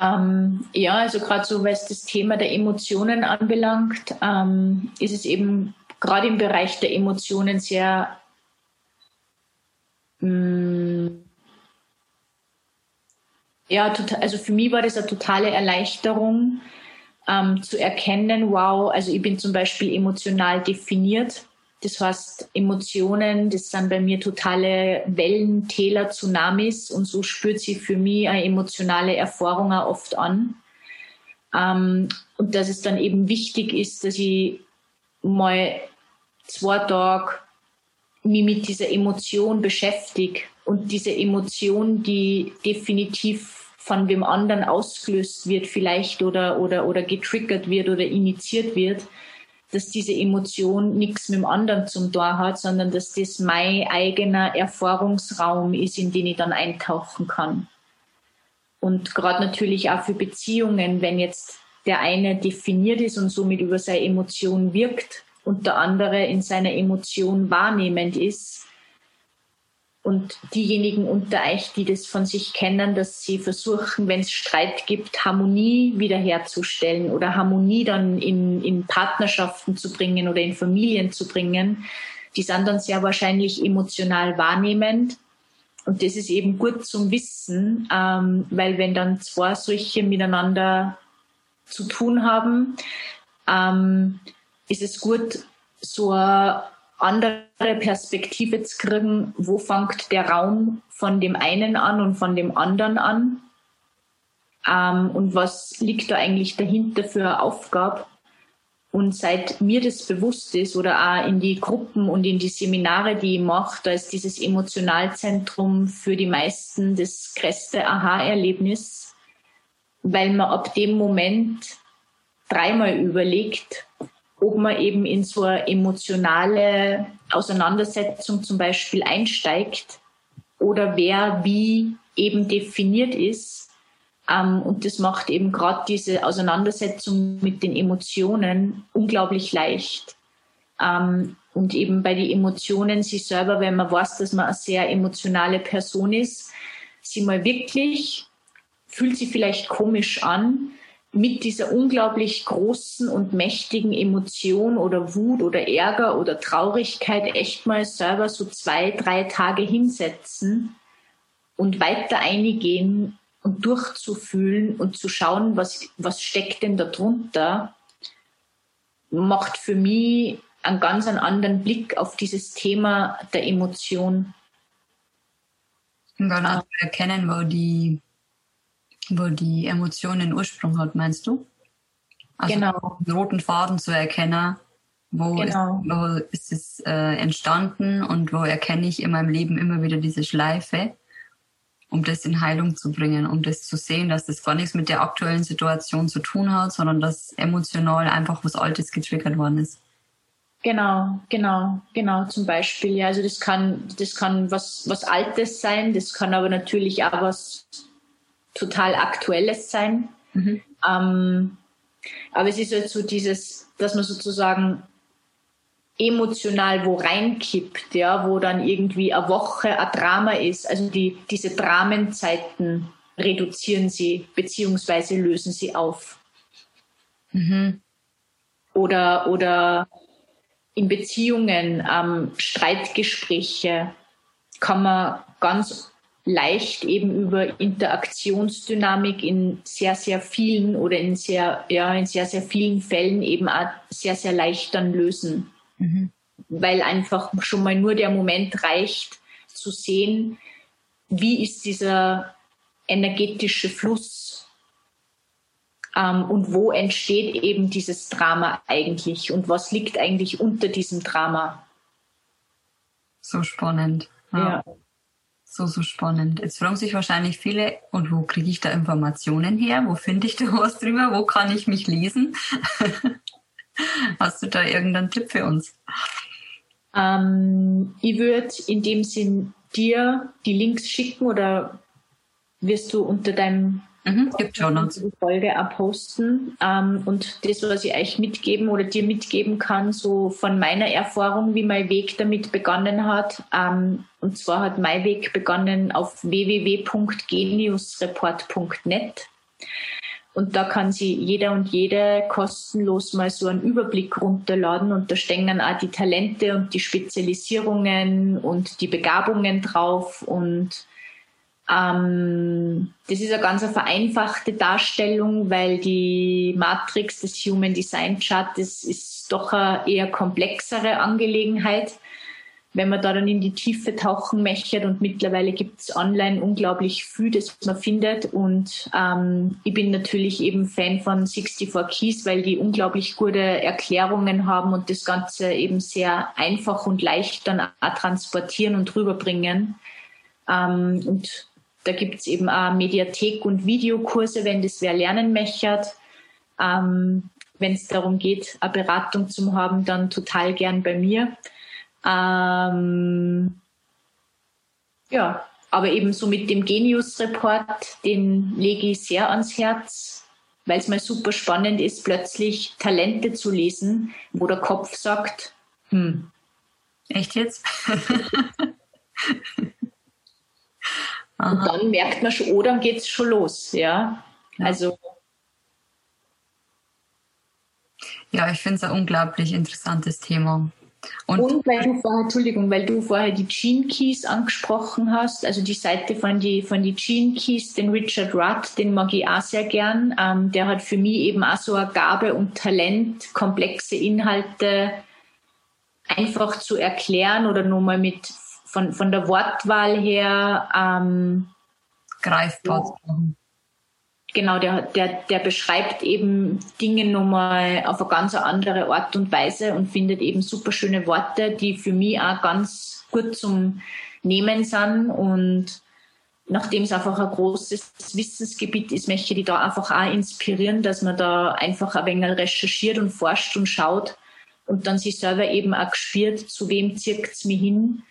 Ähm, ja, also gerade so, was das Thema der Emotionen anbelangt, ähm, ist es eben gerade im Bereich der Emotionen sehr mh, mm, ja, total, also für mich war das eine totale Erleichterung, ähm, zu erkennen, wow, also ich bin zum Beispiel emotional definiert. Das heißt, Emotionen, das sind bei mir totale Wellen, Täler, Tsunamis und so spürt sie für mich eine emotionale Erfahrung auch oft an. Ähm, und dass es dann eben wichtig ist, dass ich mal zwei Tage mich mit dieser Emotion beschäftige und diese Emotion, die definitiv von dem anderen ausgelöst wird vielleicht oder, oder, oder getriggert wird oder initiiert wird, dass diese Emotion nichts mit dem anderen zum Tor hat, sondern dass das mein eigener Erfahrungsraum ist, in den ich dann eintauchen kann. Und gerade natürlich auch für Beziehungen, wenn jetzt der eine definiert ist und somit über seine Emotion wirkt und der andere in seiner Emotion wahrnehmend ist, und diejenigen unter euch, die das von sich kennen, dass sie versuchen, wenn es Streit gibt, Harmonie wiederherzustellen oder Harmonie dann in, in Partnerschaften zu bringen oder in Familien zu bringen, die sind dann sehr wahrscheinlich emotional wahrnehmend. Und das ist eben gut zum Wissen, ähm, weil wenn dann zwei solche miteinander zu tun haben, ähm, ist es gut, so eine andere Perspektive zu kriegen, wo fängt der Raum von dem einen an und von dem anderen an ähm, und was liegt da eigentlich dahinter für eine Aufgabe. Und seit mir das bewusst ist oder auch in die Gruppen und in die Seminare, die ich mache, da ist dieses Emotionalzentrum für die meisten das größte Aha-Erlebnis, weil man ab dem Moment dreimal überlegt, ob man eben in so eine emotionale Auseinandersetzung zum Beispiel einsteigt oder wer wie eben definiert ist. Ähm, und das macht eben gerade diese Auseinandersetzung mit den Emotionen unglaublich leicht. Ähm, und eben bei den Emotionen sich selber, wenn man weiß, dass man eine sehr emotionale Person ist, sie mal wirklich, fühlt sie vielleicht komisch an, mit dieser unglaublich großen und mächtigen Emotion oder Wut oder Ärger oder Traurigkeit echt mal selber so zwei, drei Tage hinsetzen und weiter eingehen und durchzufühlen und zu schauen, was, was steckt denn da drunter, macht für mich einen ganz anderen Blick auf dieses Thema der Emotion. Und dann auch erkennen, wo die wo die Emotion den Ursprung hat, meinst du? Also genau. den roten Faden zu erkennen, wo, genau. ist, wo ist es äh, entstanden und wo erkenne ich in meinem Leben immer wieder diese Schleife, um das in Heilung zu bringen, um das zu sehen, dass das gar nichts mit der aktuellen Situation zu tun hat, sondern dass emotional einfach was Altes getriggert worden ist. Genau, genau, genau, zum Beispiel. Ja, also das kann, das kann was, was Altes sein, das kann aber natürlich auch was total Aktuelles sein. Mhm. Ähm, aber es ist halt so dieses, dass man sozusagen emotional wo reinkippt, ja, wo dann irgendwie eine Woche ein Drama ist. Also die, diese Dramenzeiten reduzieren sie beziehungsweise lösen sie auf. Mhm. Oder, oder in Beziehungen, ähm, Streitgespräche kann man ganz leicht eben über Interaktionsdynamik in sehr, sehr vielen oder in sehr, ja, in sehr, sehr vielen Fällen eben auch sehr, sehr leicht dann lösen. Mhm. Weil einfach schon mal nur der Moment reicht, zu sehen, wie ist dieser energetische Fluss ähm, und wo entsteht eben dieses Drama eigentlich und was liegt eigentlich unter diesem Drama. So spannend. Ja. ja. So, so spannend. Jetzt fragen sich wahrscheinlich viele, und wo kriege ich da Informationen her? Wo finde ich da *laughs* was drüber? Wo kann ich mich lesen? *laughs* Hast du da irgendeinen Tipp für uns? Ähm, ich würde in dem Sinn dir die Links schicken oder wirst du unter deinem Mhm, gibt schon uns. Die Folge abposten. Ähm, und das, was ich euch mitgeben oder dir mitgeben kann, so von meiner Erfahrung, wie mein Weg damit begonnen hat. Ähm, und zwar hat mein Weg begonnen auf www.geniusreport.net. Und da kann sie jeder und jede kostenlos mal so einen Überblick runterladen und da stehen dann auch die Talente und die Spezialisierungen und die Begabungen drauf und ähm, das ist eine ganz vereinfachte Darstellung, weil die Matrix des Human Design Chart, das ist doch eine eher komplexere Angelegenheit. Wenn man da dann in die Tiefe tauchen möchte und mittlerweile gibt es online unglaublich viel, das man findet. Und ähm, ich bin natürlich eben Fan von 64 Keys, weil die unglaublich gute Erklärungen haben und das Ganze eben sehr einfach und leicht dann auch transportieren und rüberbringen. Ähm, und da gibt es eben auch Mediathek und Videokurse, wenn das wer lernen möchte. Ähm, wenn es darum geht, eine Beratung zu haben, dann total gern bei mir. Ähm, ja, aber eben so mit dem Genius-Report, den lege ich sehr ans Herz, weil es mal super spannend ist, plötzlich Talente zu lesen, wo der Kopf sagt, hm. Echt jetzt? *laughs* *laughs* Aha. Und dann merkt man schon, oh, dann geht's schon los, ja. ja. Also. Ja, ich finde es ein unglaublich interessantes Thema. Und, und, weil du vorher, Entschuldigung, weil du vorher die Gene Keys angesprochen hast, also die Seite von die, von die Gene Keys, den Richard Rudd, den mag ich auch sehr gern. Ähm, der hat für mich eben auch so eine Gabe und Talent, komplexe Inhalte einfach zu erklären oder nur mal mit von, von der Wortwahl her ähm, greifbar. Genau, der, der, der beschreibt eben Dinge nochmal auf eine ganz andere Art und Weise und findet eben super schöne Worte, die für mich auch ganz gut zum Nehmen sind. Und nachdem es einfach ein großes Wissensgebiet ist, möchte ich da einfach auch inspirieren, dass man da einfach ein wenig recherchiert und forscht und schaut und dann sich selber eben auch gespürt, zu wem zirkt es mich hin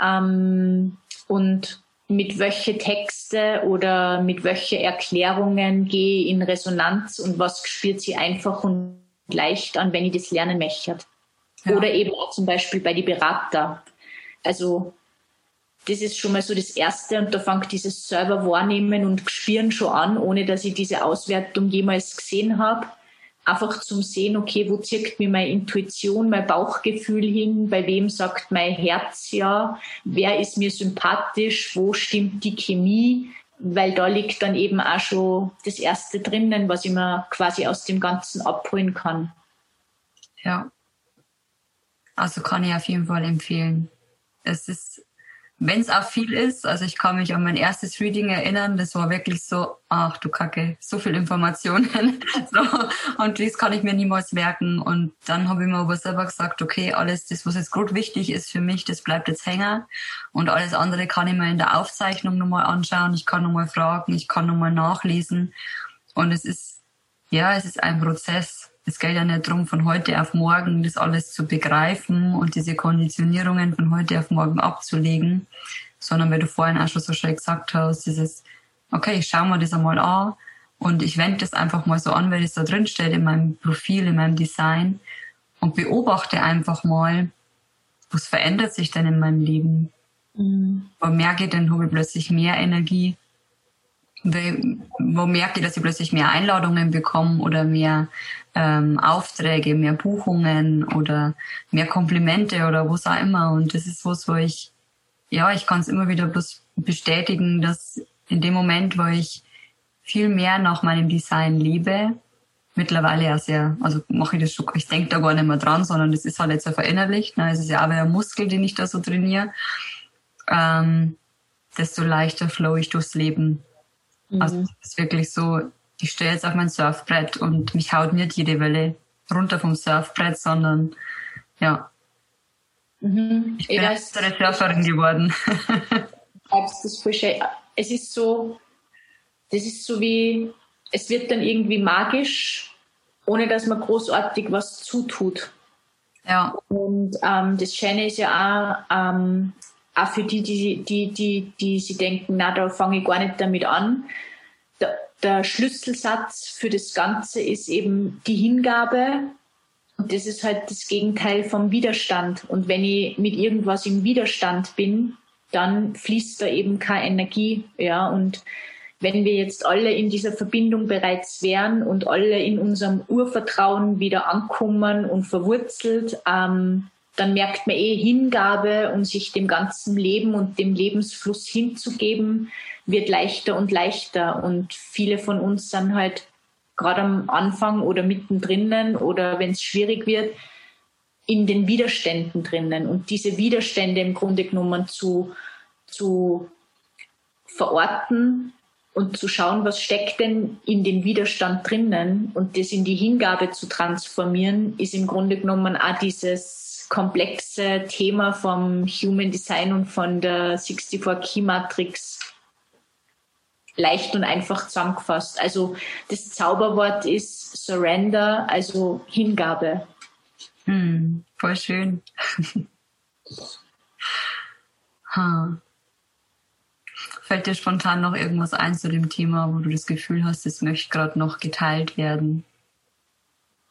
ähm, und mit welche Texte oder mit welche Erklärungen gehe ich in Resonanz und was spürt sie einfach und leicht an, wenn ich das lernen möchte. Ja. Oder eben auch zum Beispiel bei die Berater. Also das ist schon mal so das Erste und da fängt dieses selber wahrnehmen und spüren schon an, ohne dass ich diese Auswertung jemals gesehen habe einfach zum Sehen, okay, wo zirkt mir meine Intuition, mein Bauchgefühl hin, bei wem sagt mein Herz ja, wer ist mir sympathisch, wo stimmt die Chemie, weil da liegt dann eben auch schon das Erste drinnen, was ich mir quasi aus dem Ganzen abholen kann. Ja. Also kann ich auf jeden Fall empfehlen. Es ist wenn es auch viel ist, also ich kann mich an mein erstes Reading erinnern, das war wirklich so, ach du Kacke, so viel Informationen. *laughs* so, und das kann ich mir niemals merken. Und dann habe ich mir aber selber gesagt, okay, alles das, was jetzt gut wichtig ist für mich, das bleibt jetzt hängen. Und alles andere kann ich mir in der Aufzeichnung nochmal anschauen, ich kann nochmal fragen, ich kann nochmal nachlesen. Und es ist, ja, es ist ein Prozess es geht ja nicht darum, von heute auf morgen das alles zu begreifen und diese Konditionierungen von heute auf morgen abzulegen, sondern weil du vorhin auch schon so schön gesagt hast, dieses, okay, ich schaue mir das einmal an und ich wende das einfach mal so an, weil es da drin steht in meinem Profil, in meinem Design und beobachte einfach mal, was verändert sich denn in meinem Leben? Mhm. Wo merke ich denn, habe ich plötzlich mehr Energie? Wo merke ich, dass ich plötzlich mehr Einladungen bekomme oder mehr ähm, Aufträge, mehr Buchungen oder mehr Komplimente oder was auch immer. Und das ist was, wo ich, ja, ich kann es immer wieder bloß bestätigen, dass in dem Moment, wo ich viel mehr nach meinem Design lebe, mittlerweile ja sehr, also mache ich das schon, ich denke da gar nicht mehr dran, sondern das ist halt jetzt so verinnerlicht. Ne? Es ist ja wie ein Muskel, den ich da so trainiere. Ähm, desto leichter flow ich durchs Leben. Mhm. Also es ist wirklich so, ich stehe jetzt auf mein Surfbrett und mich haut nicht jede Welle runter vom Surfbrett, sondern ja. Mhm. Ich bin eine Surferin geworden. *laughs* das voll schön. Es ist so, das ist so wie, es wird dann irgendwie magisch, ohne dass man großartig was zutut. Ja. Und ähm, das Schöne ist ja auch, ähm, auch für die, die, die, die, die sie denken, na, da fange ich gar nicht damit an. Der, der Schlüsselsatz für das Ganze ist eben die Hingabe. Und das ist halt das Gegenteil vom Widerstand. Und wenn ich mit irgendwas im Widerstand bin, dann fließt da eben keine Energie. Ja, und wenn wir jetzt alle in dieser Verbindung bereits wären und alle in unserem Urvertrauen wieder ankommen und verwurzelt, ähm, dann merkt man eh Hingabe und sich dem ganzen Leben und dem Lebensfluss hinzugeben, wird leichter und leichter. Und viele von uns sind halt gerade am Anfang oder mittendrin oder wenn es schwierig wird, in den Widerständen drinnen. Und diese Widerstände im Grunde genommen zu, zu verorten und zu schauen, was steckt denn in den Widerstand drinnen und das in die Hingabe zu transformieren, ist im Grunde genommen auch dieses komplexe Thema vom Human Design und von der 64 Key Matrix leicht und einfach zusammengefasst. Also das Zauberwort ist Surrender, also Hingabe. Hm, voll schön. *laughs* ha. Fällt dir spontan noch irgendwas ein zu dem Thema, wo du das Gefühl hast, es möchte gerade noch geteilt werden?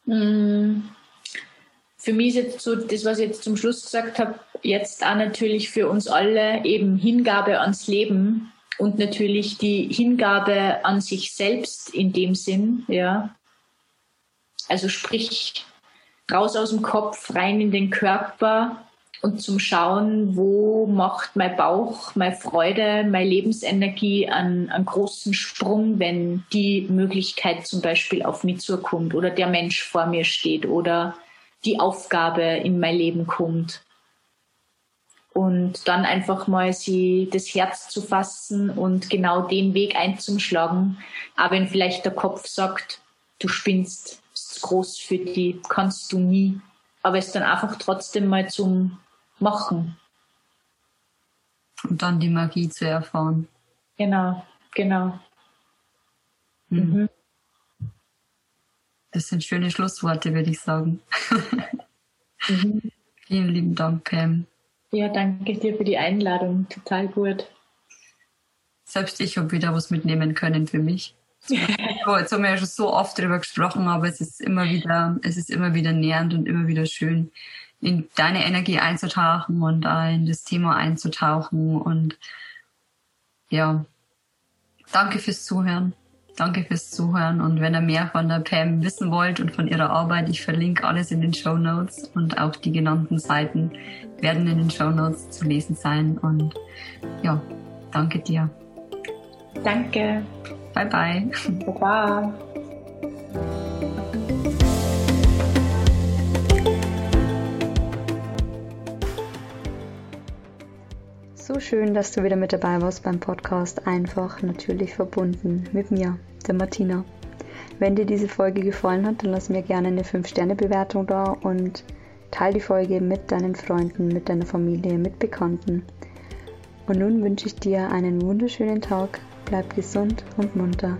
Mm. Für mich ist jetzt so, das, was ich jetzt zum Schluss gesagt habe, jetzt auch natürlich für uns alle eben Hingabe ans Leben und natürlich die Hingabe an sich selbst in dem Sinn, ja. Also sprich, raus aus dem Kopf, rein in den Körper, und zum Schauen, wo macht mein Bauch, meine Freude, meine Lebensenergie einen, einen großen Sprung, wenn die Möglichkeit zum Beispiel auf mich zukommt oder der Mensch vor mir steht oder die Aufgabe in mein Leben kommt. Und dann einfach mal sie das Herz zu fassen und genau den Weg einzuschlagen. Aber wenn vielleicht der Kopf sagt, du spinnst, ist groß für die, kannst du nie. Aber es dann einfach trotzdem mal zum machen. Und dann die Magie zu erfahren. Genau, genau. Mhm. Das sind schöne Schlussworte, würde ich sagen. *laughs* mhm. Vielen lieben Dank, Pam. Ja, danke dir für die Einladung. Total gut. Selbst ich habe wieder was mitnehmen können für mich. *laughs* Jetzt haben wir ja schon so oft darüber gesprochen, aber es ist immer wieder, es ist immer wieder nährend und immer wieder schön, in deine Energie einzutauchen und in das Thema einzutauchen. Und ja, danke fürs Zuhören. Danke fürs Zuhören. Und wenn ihr mehr von der Pam wissen wollt und von ihrer Arbeit, ich verlinke alles in den Show Notes und auch die genannten Seiten werden in den Show Notes zu lesen sein. Und ja, danke dir. Danke. Bye bye. Baba. Schön, dass du wieder mit dabei warst beim Podcast Einfach natürlich verbunden mit mir, der Martina. Wenn dir diese Folge gefallen hat, dann lass mir gerne eine 5-Sterne-Bewertung da und teile die Folge mit deinen Freunden, mit deiner Familie, mit Bekannten. Und nun wünsche ich dir einen wunderschönen Tag. Bleib gesund und munter.